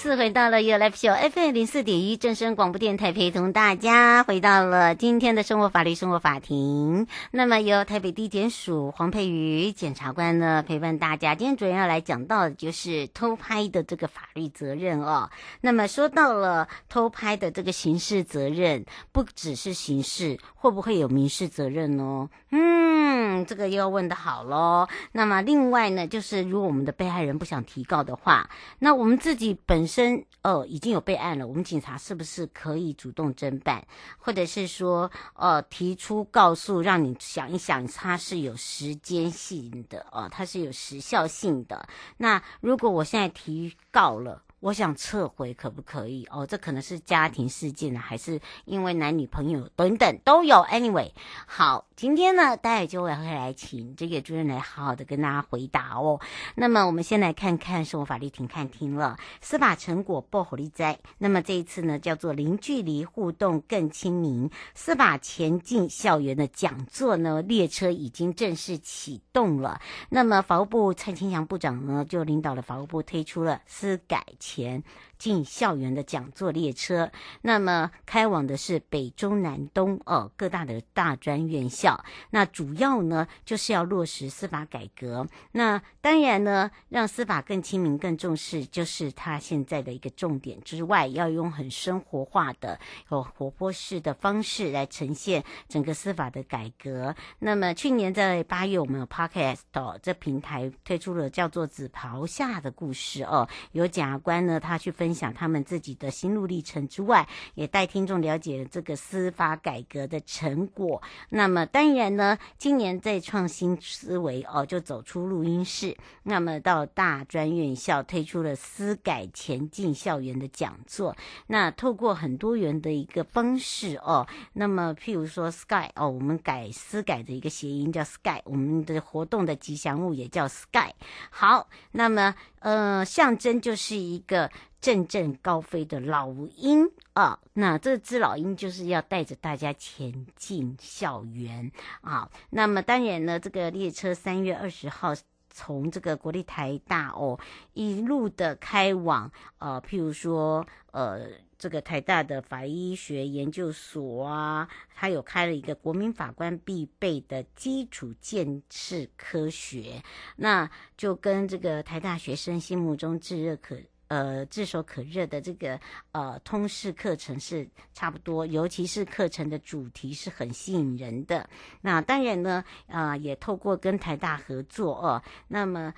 次回到了 You Life Show FM 零四点一正声广播电台，陪同大家回到了今天的生活法律生活法庭。那么由台北地检署黄佩瑜检察官呢陪伴大家。今天主要要来讲到的就是偷拍的这个法律责任哦。那么说到了偷拍的这个刑事责任，不只是刑事，会不会有民事责任呢？嗯，这个又要问得好喽。那么另外呢，就是如果我们的被害人不想提告的话，那我们自己本身呃已经有备案了，我们警察是不是可以主动侦办，或者是说呃提出告诉，让你想一想，它是有时间性的哦、呃，它是有时效性的。那如果我现在提告了，我想撤回可不可以？哦，这可能是家庭事件呢，还是因为男女朋友等等都有。Anyway，好，今天呢，待会就会来请这个主任来好好的跟大家回答哦。那么我们先来看看生活法律庭看庭了，司法成果报虎利哉。那么这一次呢，叫做零距离互动更亲民，司法前进校园的讲座呢，列车已经正式启动了。那么法务部蔡清祥部长呢，就领导了法务部推出了司改前进校园的讲座列车，那么开往的是北中南东哦各大的大专院校，那主要呢就是要落实司法改革。那当然呢，让司法更亲民、更重视，就是他现在的一个重点之外，要用很生活化的、有活泼式的方式来呈现整个司法的改革。那么去年在八月，我们有 Podcast 哦，这平台推出了叫做《紫袍下的故事》哦，有检察官呢，他去分。分享他们自己的心路历程之外，也带听众了解了这个司法改革的成果。那么当然呢，今年在创新思维哦，就走出录音室，那么到大专院校推出了司改前进校园的讲座。那透过很多元的一个方式哦，那么譬如说 Sky 哦，我们改司改的一个谐音叫 Sky，我们的活动的吉祥物也叫 Sky。好，那么呃，象征就是一个。阵阵高飞的老鹰啊，那这只老鹰就是要带着大家前进校园啊。那么当然呢，这个列车三月二十号从这个国立台大哦，一路的开往呃，譬如说呃，这个台大的法医学研究所啊，它有开了一个国民法官必备的基础建设科学，那就跟这个台大学生心目中炙热可。呃，炙手可热的这个呃通识课程是差不多，尤其是课程的主题是很吸引人的。那当然呢，啊、也透过跟台大合作哦，那么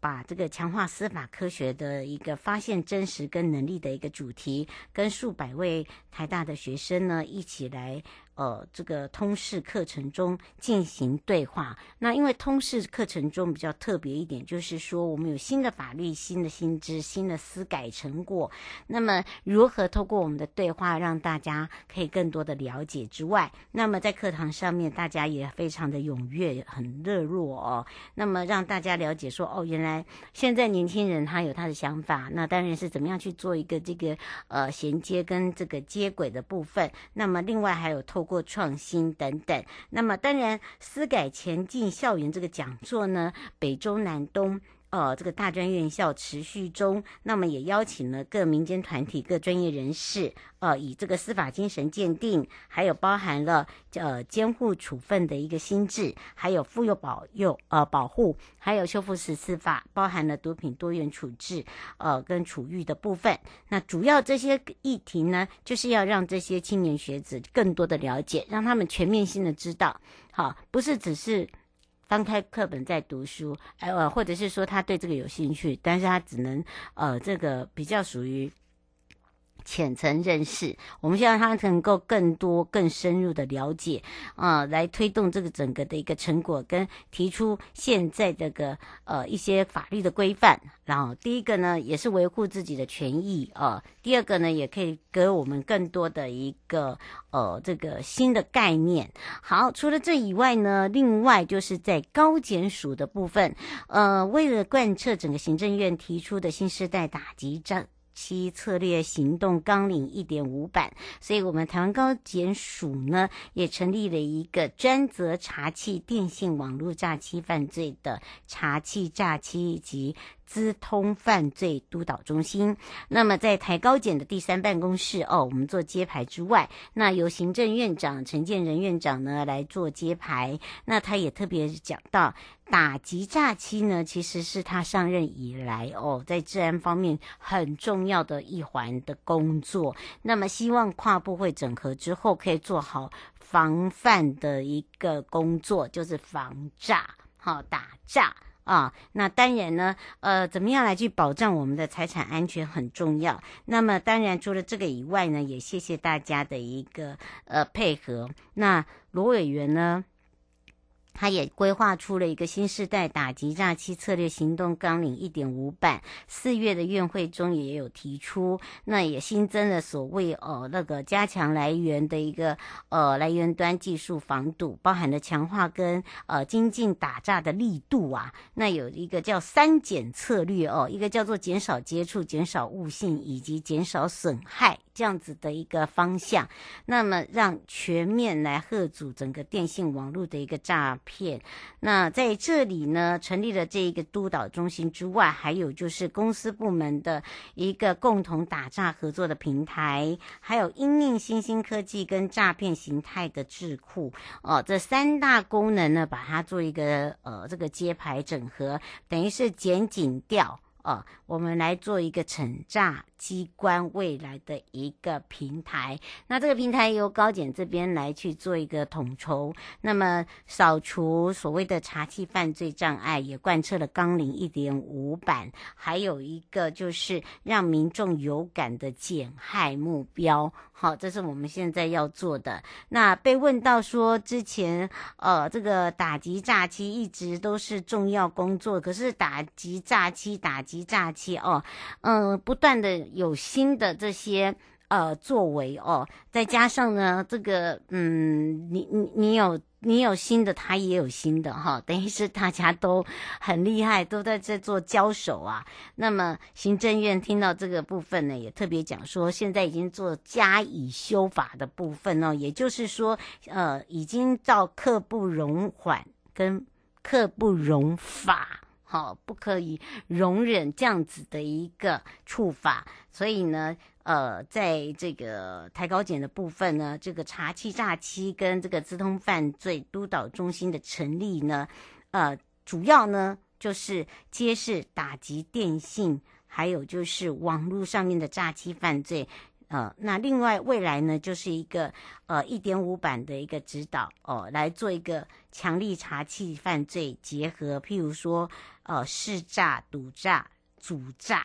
把这个强化司法科学的一个发现真实跟能力的一个主题，跟数百位台大的学生呢一起来。呃，这个通识课程中进行对话。那因为通识课程中比较特别一点，就是说我们有新的法律、新的新知、新的司改成果。那么如何透过我们的对话，让大家可以更多的了解之外，那么在课堂上面大家也非常的踊跃、很热络哦。那么让大家了解说，哦，原原来现在年轻人他有他的想法。那当然是怎么样去做一个这个呃衔接跟这个接轨的部分。那么另外还有透过创新等等，那么当然，思改前进校园这个讲座呢，北中南东。呃，这个大专院校持续中，那么也邀请了各民间团体、各专业人士，呃，以这个司法精神鉴定，还有包含了呃监护处分的一个心智，还有妇幼保幼呃保护，还有修复式司法，包含了毒品多元处置，呃跟处遇的部分。那主要这些议题呢，就是要让这些青年学子更多的了解，让他们全面性的知道，好，不是只是。翻开课本在读书，呃，或者是说他对这个有兴趣，但是他只能呃，这个比较属于。浅层认识，我们希望他能够更多、更深入的了解，啊、呃，来推动这个整个的一个成果，跟提出现在这个呃一些法律的规范。然后第一个呢，也是维护自己的权益、呃；第二个呢，也可以给我们更多的一个呃这个新的概念。好，除了这以外呢，另外就是在高检署的部分，呃，为了贯彻整个行政院提出的新时代打击战。七策略行动纲领一点五版，所以我们台湾高检署呢也成立了一个专责查缉电信网络诈欺犯罪的查缉诈欺及资通犯罪督导中心。那么在台高检的第三办公室哦，我们做揭牌之外，那由行政院长陈建仁院长呢来做揭牌。那他也特别讲到，打击诈欺呢，其实是他上任以来哦，在治安方面很重要的一环的工作。那么希望跨部会整合之后，可以做好防范的一个工作，就是防诈，好打诈。啊，那当然呢，呃，怎么样来去保障我们的财产安全很重要。那么当然除了这个以外呢，也谢谢大家的一个呃配合。那罗委员呢，他也规划出了一个新世代打击诈欺策略行动纲领一点五版，四月的院会中也有提出，那也新增了所谓呃那个加强来源的一个呃来源端技术防堵，包含了强化跟呃精进打诈的力度啊，那有一个叫三减策略哦，一个叫做减少接触、减少误信以及减少损害。这样子的一个方向，那么让全面来吓阻整个电信网络的一个诈骗。那在这里呢，成立了这一个督导中心之外，还有就是公司部门的一个共同打诈合作的平台，还有因应新兴科技跟诈骗形态的智库哦，这三大功能呢，把它做一个呃这个揭牌整合，等于是检警哦，我们来做一个惩诈机关未来的一个平台。那这个平台由高检这边来去做一个统筹，那么扫除所谓的查缉犯罪障碍，也贯彻了纲领一点五版，还有一个就是让民众有感的减害目标。好，这是我们现在要做的。那被问到说，之前呃，这个打击诈欺一直都是重要工作，可是打击诈欺、打击诈欺哦，嗯、不断的有新的这些。呃，作为哦，再加上呢，这个嗯，你你你有你有新的，他也有新的哈，等于是大家都很厉害，都在这做交手啊。那么行政院听到这个部分呢，也特别讲说，现在已经做加以修法的部分哦，也就是说，呃，已经到刻不容缓跟刻不容法。好，不可以容忍这样子的一个处罚，所以呢，呃，在这个台高检的部分呢，这个查气诈欺跟这个资通犯罪督导中心的成立呢，呃，主要呢就是揭示打击电信，还有就是网络上面的诈欺犯罪。呃，那另外未来呢，就是一个呃一点五版的一个指导哦，来做一个强力查气犯罪结合，譬如说呃试诈、赌诈、主诈，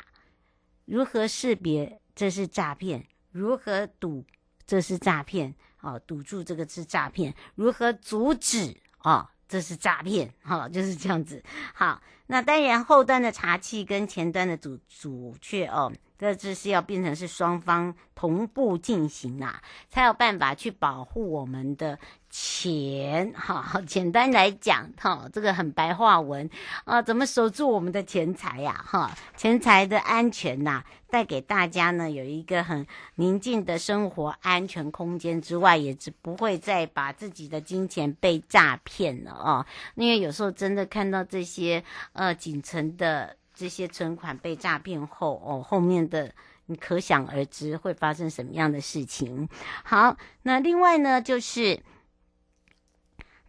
如何识别这是诈骗？如何堵这是诈骗？哦，堵住这个是诈骗？如何阻止？哦，这是诈骗？好、就是这样子。好，那当然后端的查缉跟前端的阻阻却哦。这这是要变成是双方同步进行啊，才有办法去保护我们的钱。哈，简单来讲，哈，这个很白话文啊，怎么守住我们的钱财呀？哈，钱财的安全呐，带给大家呢有一个很宁静的生活安全空间之外，也是不会再把自己的金钱被诈骗了啊。因为有时候真的看到这些呃仅存的。这些存款被诈骗后，哦，后面的你可想而知会发生什么样的事情。好，那另外呢，就是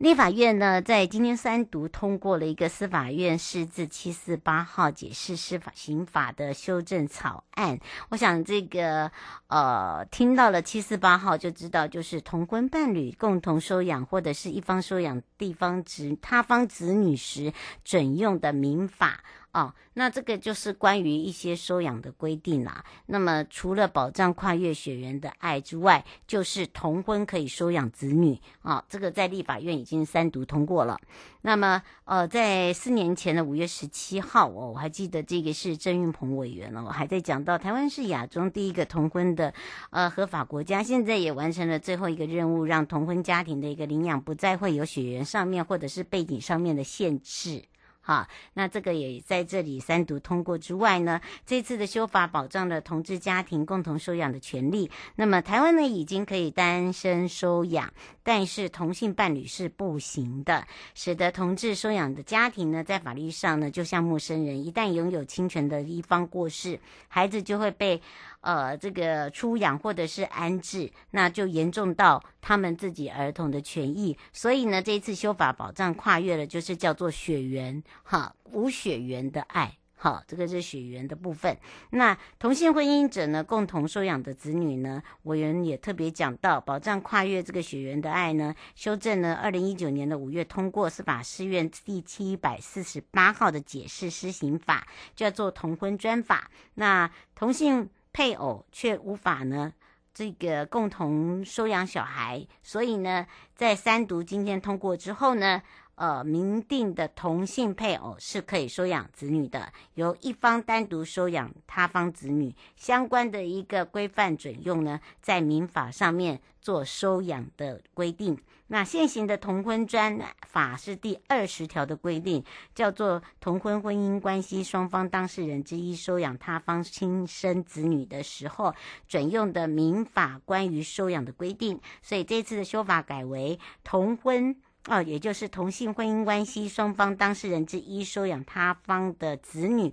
立法院呢，在今天三读通过了一个司法院释字七四八号解释司法刑法的修正草案。我想这个呃，听到了七四八号就知道，就是同婚伴侣共同收养或者是一方收养地方子他方子女时准用的民法。哦，那这个就是关于一些收养的规定啦。那么除了保障跨越血缘的爱之外，就是同婚可以收养子女啊、哦。这个在立法院已经三读通过了。那么呃，在四年前的五月十七号，哦，我还记得这个是郑运鹏委员了，我还在讲到台湾是亚中第一个同婚的呃合法国家，现在也完成了最后一个任务，让同婚家庭的一个领养不再会有血缘上面或者是背景上面的限制。好，那这个也在这里三读通过之外呢，这次的修法保障了同志家庭共同收养的权利。那么台湾呢，已经可以单身收养，但是同性伴侣是不行的，使得同志收养的家庭呢，在法律上呢，就像陌生人，一旦拥有亲权的一方过世，孩子就会被。呃，这个出养或者是安置，那就严重到他们自己儿童的权益。所以呢，这一次修法保障跨越了，就是叫做血缘哈，无血缘的爱，好，这个是血缘的部分。那同性婚姻者呢，共同收养的子女呢，委员也特别讲到，保障跨越这个血缘的爱呢，修正呢，二零一九年的五月通过司法释院第七百四十八号的解释施行法，叫做同婚专法。那同性。配偶却无法呢，这个共同收养小孩，所以呢，在三读今天通过之后呢，呃，明定的同性配偶是可以收养子女的，由一方单独收养他方子女，相关的一个规范准用呢，在民法上面做收养的规定。那现行的同婚专法是第二十条的规定，叫做同婚婚姻关系双方当事人之一收养他方亲生子女的时候，准用的民法关于收养的规定。所以这次的修法改为同婚哦，也就是同性婚姻关系双方当事人之一收养他方的子女，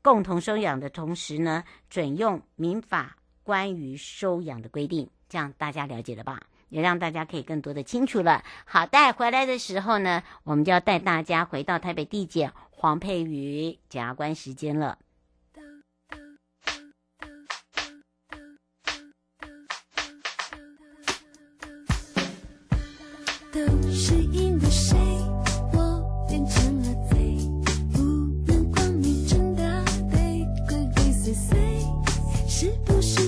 共同收养的同时呢，准用民法关于收养的规定。这样大家了解了吧？也让大家可以更多的清楚了。好，带回来的时候呢，我们就要带大家回到台北地检黄佩瑜检察官时间了。是因为谁，我变成了贼，不能光明正大被鬼鬼祟祟，是不是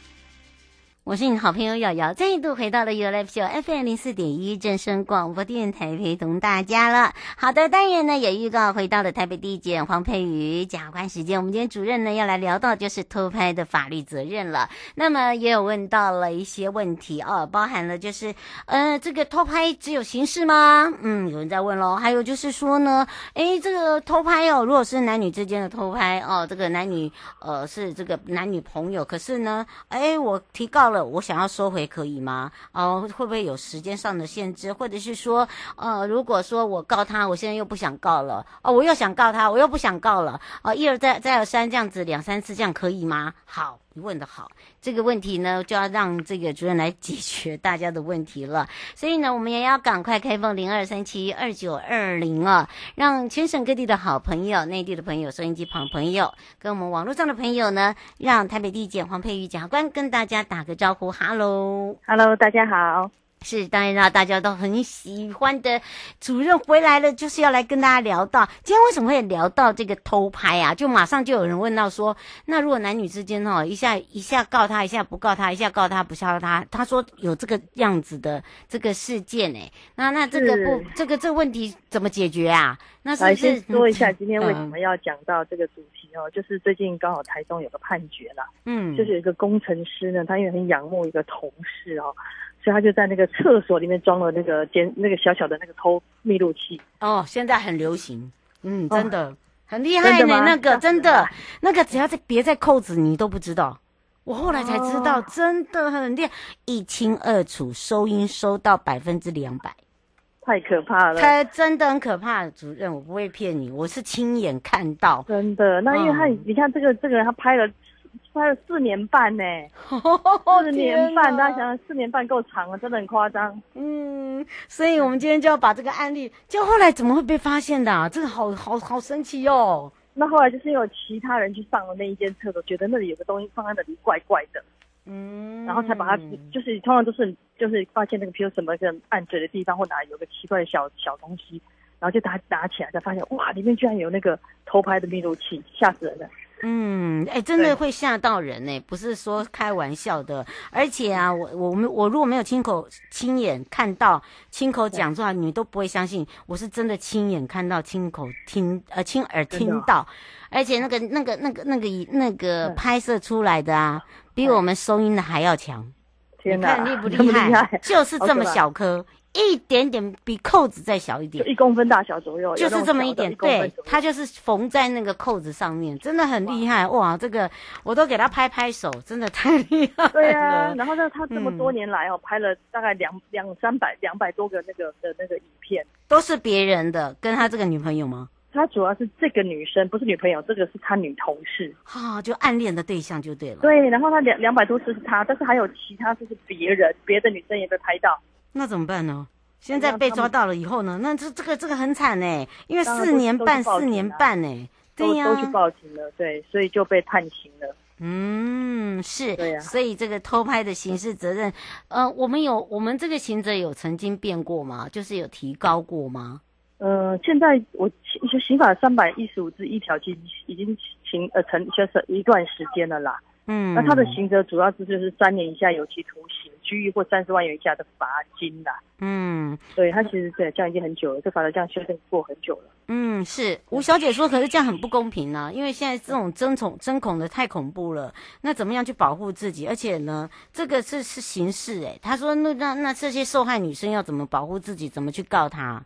我是你好朋友瑶瑶，再一度回到了 You Life Show FM 零四点一正声广播电台，陪同大家了。好的，当然呢也预告回到了台北地检黄佩瑜检察官时间。我们今天主任呢要来聊到就是偷拍的法律责任了。那么也有问到了一些问题哦，包含了就是呃这个偷拍只有刑事吗？嗯，有人在问喽。还有就是说呢，诶这个偷拍哦，如果是男女之间的偷拍哦，这个男女呃是这个男女朋友，可是呢，诶我提告。了，我想要收回可以吗？哦，会不会有时间上的限制？或者是说，呃，如果说我告他，我现在又不想告了，哦，我又想告他，我又不想告了，哦，一而再，再而三这样子两三次，这样可以吗？好。你问的好，这个问题呢，就要让这个主任来解决大家的问题了。所以呢，我们也要赶快开放零二三七二九二零啊，让全省各地的好朋友、内地的朋友、收音机旁朋友，跟我们网络上的朋友呢，让台北地检黄佩瑜检察官跟大家打个招呼。哈喽，哈喽大家好。是，当然啦，大家都很喜欢的主任回来了，就是要来跟大家聊到今天为什么会聊到这个偷拍啊？就马上就有人问到说，那如果男女之间哦，一下一下告他，一下不告他，一下告他不告他，他说有这个样子的这个事件哎，那那这个不这个这个问题怎么解决啊？那是不是先说一下今天为什么要讲到这个主题哦？嗯、就是最近刚好台中有个判决了，嗯，就是有一个工程师呢，他因为很仰慕一个同事哦。所以他就在那个厕所里面装了那个监那个小小的那个偷密录器。哦，现在很流行，嗯，真的。哦很厉害呢。那个真的，那个只要在别在扣子，你都不知道。我后来才知道，哦、真的很厉害，一清二楚，收音收到百分之两百，太可怕了。他真的很可怕，主任，我不会骗你，我是亲眼看到。真的，那因为他，嗯、你看这个这个人，他拍了拍了四年半呢，四年半，大家想想，四年半够长了，真的很夸张。嗯，所以我们今天就要把这个案例，就后来怎么会被发现的？啊？这个好好好神奇哟，哦。那后来就是有其他人去上了那一间厕所，觉得那里有个东西放在那里怪怪的，嗯，然后才把它，就是通常都是就是发现那个，比如什么个暗嘴的地方或哪里有个奇怪的小小东西，然后就打打起来，才发现哇，里面居然有那个偷拍的密录器，吓死人了。嗯，哎、欸，真的会吓到人呢，不是说开玩笑的。而且啊，我我们我如果没有亲口亲眼看到、亲口讲出来，你们都不会相信我是真的亲眼看到、亲口听呃亲耳听到。而且那个那个那个那个那个拍摄出来的啊，比我们收音的还要强。天哪，你看厉不厉害？厉害就是这么小颗。一点点比扣子再小一点，一公分大小左右，就是这么一点。对，它就是缝在那个扣子上面，真的很厉害哇！这个我都给他拍拍手，真的太厉害了。对啊，然后呢，他这么多年来哦，拍了大概两两三百两百多个那个的那个影片，都是别人的，跟他这个女朋友吗？他主要是这个女生，不是女朋友，这个是他女同事。哈，就暗恋的对象就对了。对，然后他两两百多次是他，但是还有其他就是别人，别的女生也被拍到。那怎么办呢？现在被抓到了以后呢？那这这个这个很惨呢，因为四年半四年半呢，对呀，都去报警了，对，所以就被判刑了。嗯，是，对呀，所以这个偷拍的刑事责任，呃，我们有我们这个刑责有曾经变过吗？就是有提高过吗？呃，现在我刑刑法三百一十五之一条其实已经刑呃成就是一段时间了啦。嗯，那他的刑责主要是就是三年以下有期徒刑、拘役或三十万元以下的罚金啦。嗯，对他其实对这样已经很久了，这法律这样修正过很久了。嗯，是吴小姐说，可是这样很不公平呢、因为现在这种争宠争恐的太恐怖了。那怎么样去保护自己？而且呢，这个是是刑事哎，他说那那那这些受害女生要怎么保护自己？怎么去告他？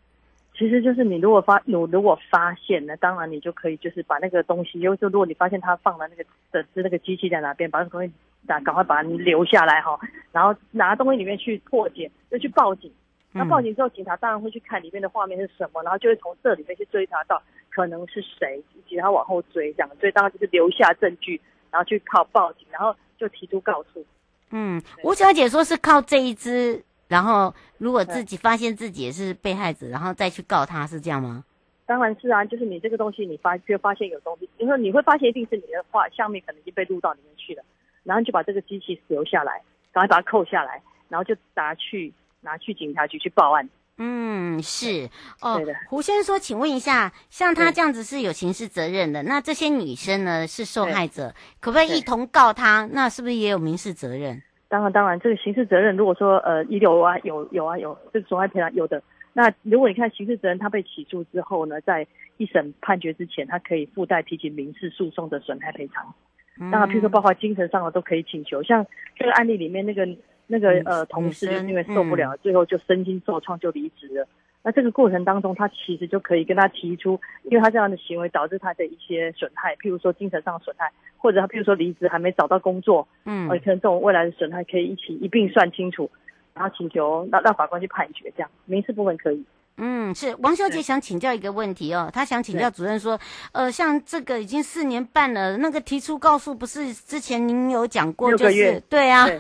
其实就是你如果发有如果发现呢，当然你就可以就是把那个东西，因为就如果你发现他放了那个的是那个机器在哪边，把那个东西打赶快把它留下来哈，然后拿东西里面去破解，就去报警。那报警之后，警察当然会去看里面的画面是什么，然后就会从这里面去追查到可能是谁，以及他往后追这样，所以当然就是留下证据，然后去靠报警，然后就提出告诉。嗯，吴小姐说是靠这一支。然后，如果自己发现自己也是被害者，然后再去告他，是这样吗？当然是啊，就是你这个东西，你发就发现有东西，因为你会发现一定是你的画下面可能已经被录到里面去了，然后就把这个机器留下来，赶快把它扣下来，然后就拿去拿去警察局去报案。嗯，是哦。对的。胡先生说，请问一下，像他这样子是有刑事责任的，那这些女生呢是受害者，可不可以一同告他？那是不是也有民事责任？当然，当然，这个刑事责任，如果说呃有啊，有有啊有，这个损害赔偿有的。那如果你看刑事责任，他被起诉之后呢，在一审判决之前，他可以附带提起民事诉讼的损害赔偿。当然，譬如说包括精神上的都可以请求。像这个案例里面那个那个呃同事，就是因为受不了，最后就身心受创就离职了。那这个过程当中，他其实就可以跟他提出，因为他这样的行为导致他的一些损害，譬如说精神上的损害，或者他譬如说离职还没找到工作，嗯，可能这种未来的损害可以一起一并算清楚，然后请求让让法官去判决，这样民事部分可以。嗯，是王小姐想请教一个问题哦，她想请教主任说，呃，像这个已经四年半了，那个提出告诉不是之前您有讲过，就是，对啊，对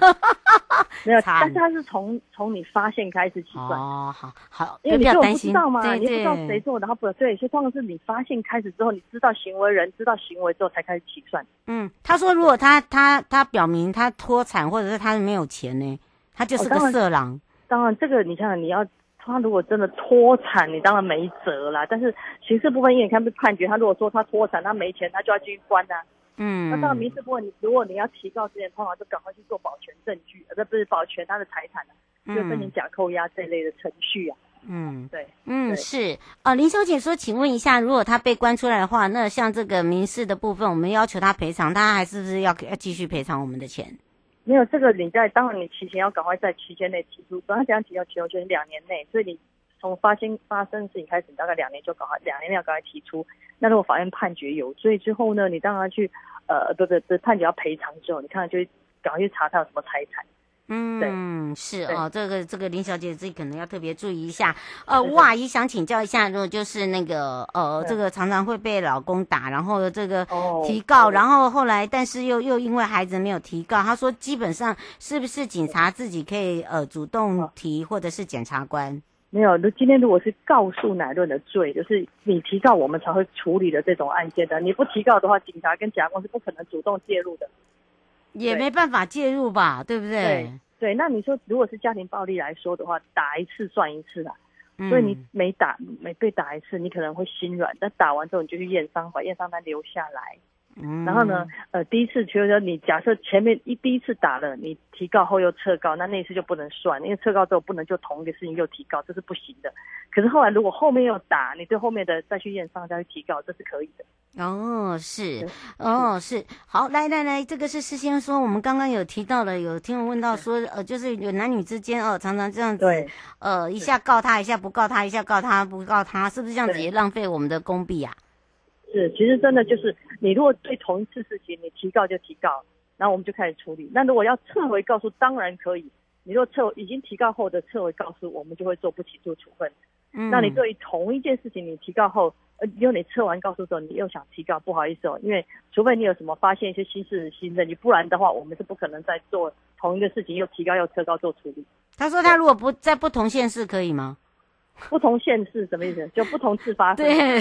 没有，但是他是从从你发现开始起算哦，好好，因为你就不知道嘛，对对你不知道谁做的，然后不对，所以通常是你发现开始之后，你知道行为人知道行为之后才开始起算。嗯，他说如果他他他表明他脱产或者是他没有钱呢，他就是个色狼。哦，当然，这个你想想你要。他如果真的脱产，你当然没辙啦。但是刑事部分，因为你看被判决，他如果说他脱产，他没钱，他就要继续关啊。嗯。那当然民事部分，你如果你要提告之前，通常就赶快去做保全证据，而不是保全他的财产就申请假扣押这一类的程序啊。嗯，对，嗯是啊、呃。林小姐说，请问一下，如果他被关出来的话，那像这个民事的部分，我们要求他赔偿，他还是不是要要继续赔偿我们的钱？没有这个，你在当然你提前要赶快在期间内提出，刚刚讲提要求就是两年内，所以你从发生发生事情开始，大概两年就赶快，两年内要赶快提出。那如果法院判决有罪之后呢，你当然去呃，不不不，判决要赔偿之后，你看就赶快去查他有什么财产。嗯，是哦，这个这个林小姐自己可能要特别注意一下。呃，吴阿姨想请教一下，如果就是那个呃，这个常常会被老公打，然后这个提告，然后后来但是又又因为孩子没有提告，她说基本上是不是警察自己可以呃主动提，或者是检察官？没有，那今天如果是告诉乃论的罪，就是你提告我们才会处理的这种案件的，你不提告的话，警察跟检察官是不可能主动介入的。也没办法介入吧，对不对？对，对，那你说，如果是家庭暴力来说的话，打一次算一次啦。嗯、所以你每打每被打一次，你可能会心软，但打完之后你就去验伤，把验伤单留下来。嗯，然后呢，呃，第一次就是说你假设前面一第一次打了，你提告后又撤告，那那一次就不能算，因为撤告之后不能就同一个事情又提告，这是不行的。可是后来如果后面又打，你对后面的再去验伤再去提告，这是可以的。哦，是，哦，是，好，来来来，这个是事先说，我们刚刚有提到了，有听众问到说，呃，就是有男女之间哦，常常这样子，呃，一下告他，一下不告他，一下告他不告他，是不是这样子也浪费我们的公币啊？是，其实真的就是，你如果对同一次事情，你提告就提告，然后我们就开始处理。那如果要撤回告诉，当然可以。你如果撤已经提告后的撤回告诉，我们就会做不起诉处分。嗯，那你对于同一件事情，你提告后，呃，因为你撤完告诉之后，你又想提告，不好意思哦，因为除非你有什么发现一些新事新证据，不然的话，我们是不可能再做同一个事情又提告又撤告做处理。他说他如果不在不同县市可以吗？不同县市什么意思？就不同次发生。对。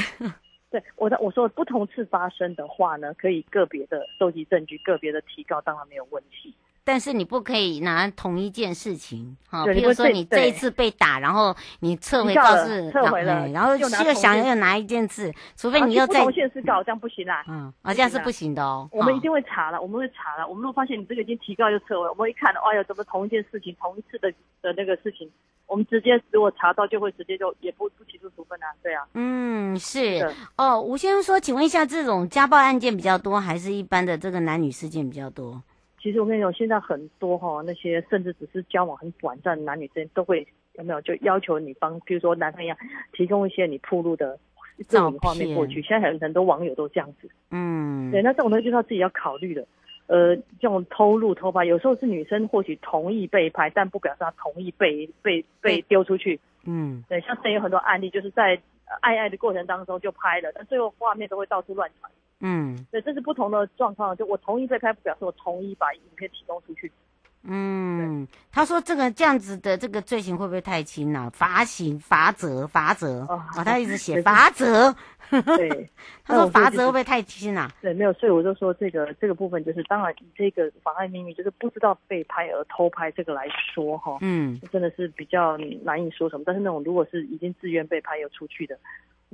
对，我的我说不同次发生的话呢，可以个别的收集证据，个别的提高当然没有问题。但是你不可以拿同一件事情，哈，比如说你这一次被打，然后你撤回告示，撤回了，然后又想又拿一件事，除非你又在不同县市告，这样不行啦。嗯，啊，这样是不行的哦。我们一定会查了，我们会查了。我们如果发现你这个已经提告又撤回，我们一看，哎呀，怎么同一件事情，同一次的的那个事情，我们直接如果查到就会直接就也不不起诉处分啊，对啊。嗯，是哦。吴先生说，请问一下，这种家暴案件比较多，还是一般的这个男女事件比较多？其实我跟你讲，现在很多哈那些甚至只是交往很短暂的男女之间，都会有没有就要求女方，比如说男方一样，提供一些你铺路的照片画面过去。现在很很多网友都这样子，嗯，对，那这种东西就是他自己要考虑的。呃，这种偷录偷拍，有时候是女生或许同意被拍，但不表示她同意被被被丢出去。嗯，对，像这有很多案例，就是在爱爱的过程当中就拍了，但最后画面都会到处乱传。嗯，对，这是不同的状况。就我同意被拍，不表示我同意把影片提供出去。嗯，他说这个这样子的这个罪行会不会太轻了？罚刑、罚则、罚则哦，他一直写罚则。对，他说罚则会不会太轻了？对，没有，所以我就说这个这个部分就是，当然以这个妨碍秘密就是不知道被拍而偷拍这个来说哈，嗯，真的是比较难以说什么。但是那种如果是已经自愿被拍又出去的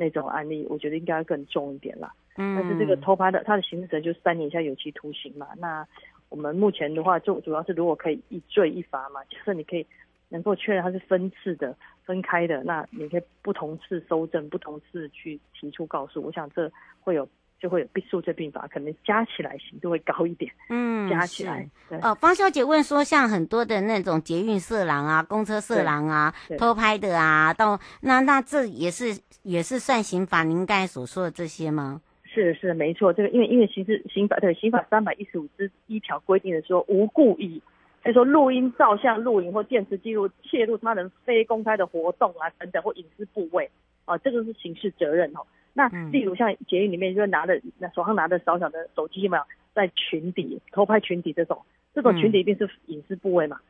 那种案例，我觉得应该更重一点啦。嗯，但是这个偷拍的，他的刑责就是三年以下有期徒刑嘛。那我们目前的话，就主要是如果可以一罪一罚嘛，假设你可以能够确认它是分次的、分开的，那你可以不同次搜证、不同次去提出告诉。我想这会有就会有必诉罪并罚，可能加起来刑度会高一点。嗯，加起来。对哦，方小姐问说，像很多的那种捷运色狼啊、公车色狼啊、偷拍的啊，到那那这也是也是算刑法？您刚才所说的这些吗？是是没错，这个因为因为刑事刑法对刑法三百一十五之一条规定的说，无故意，就是说录音、照相、录影或电磁记录窃录他人非公开的活动啊等等或隐私部位啊，这个是刑事责任哦。那例如像捷运里面就拿着那手上拿着小小的手机嘛，在群底偷拍群底这种，这种群底一定是隐私部位嘛。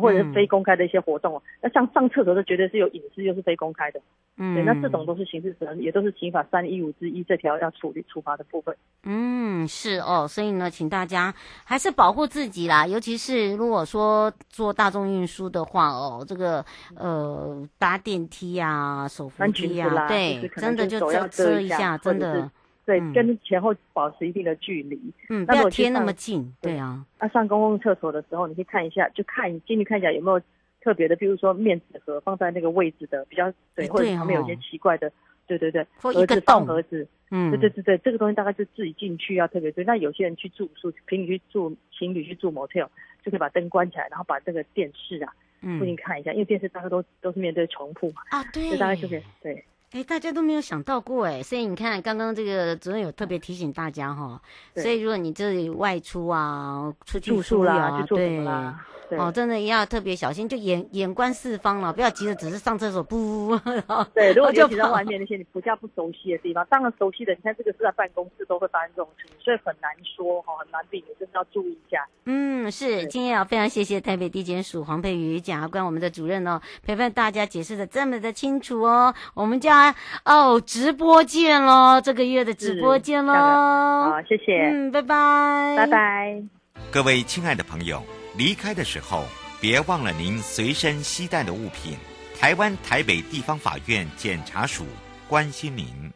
或者是非公开的一些活动哦，那像上厕所这绝对是有隐私又是非公开的，嗯，对，那这种都是刑事责任，也都是刑法三一五之一这条要处理处罚的部分。嗯，是哦，所以呢，请大家还是保护自己啦，尤其是如果说坐大众运输的话哦，这个呃搭电梯啊、手扶梯啊，对，真的就遮遮一下，真的。对，跟前后保持一定的距离。嗯，不要贴那么近。对啊，那上公共厕所的时候，你可以看一下，就看进去看一下有没有特别的，比如说面纸盒放在那个位置的比较对，或者旁边有些奇怪的，对对对，盒子放盒子。嗯，对对对对，这个东西大概是自己进去要特别对。那有些人去住宿，情侣去住情侣去住 motel，就可以把灯关起来，然后把这个电视啊，嗯附近看一下，嗯、因为电视大概都都是面对重铺嘛。啊，对。就大概就是对。哎，大家都没有想到过哎，所以你看，刚刚这个主任有特别提醒大家哈，所以如果你这里外出啊，出去住宿啦，对。对哦，真的要特别小心，就眼眼观四方了，不要急着只是上厕所，不。对，如果尤其在外面那些你不较不熟悉的地方，当然熟悉的，你看这个是在办公室都会发生这种事情，所以很难说哈，很难避免，真的要注意一下。嗯，是，今天要非常谢谢台北地检署黄佩瑜检察官我们的主任哦，陪伴大家解释的这么的清楚哦，我们家哦直播见喽，这个月的直播见喽，好，谢谢，嗯，拜拜，拜拜，各位亲爱的朋友。离开的时候，别忘了您随身携带的物品。台湾台北地方法院检察署关心您。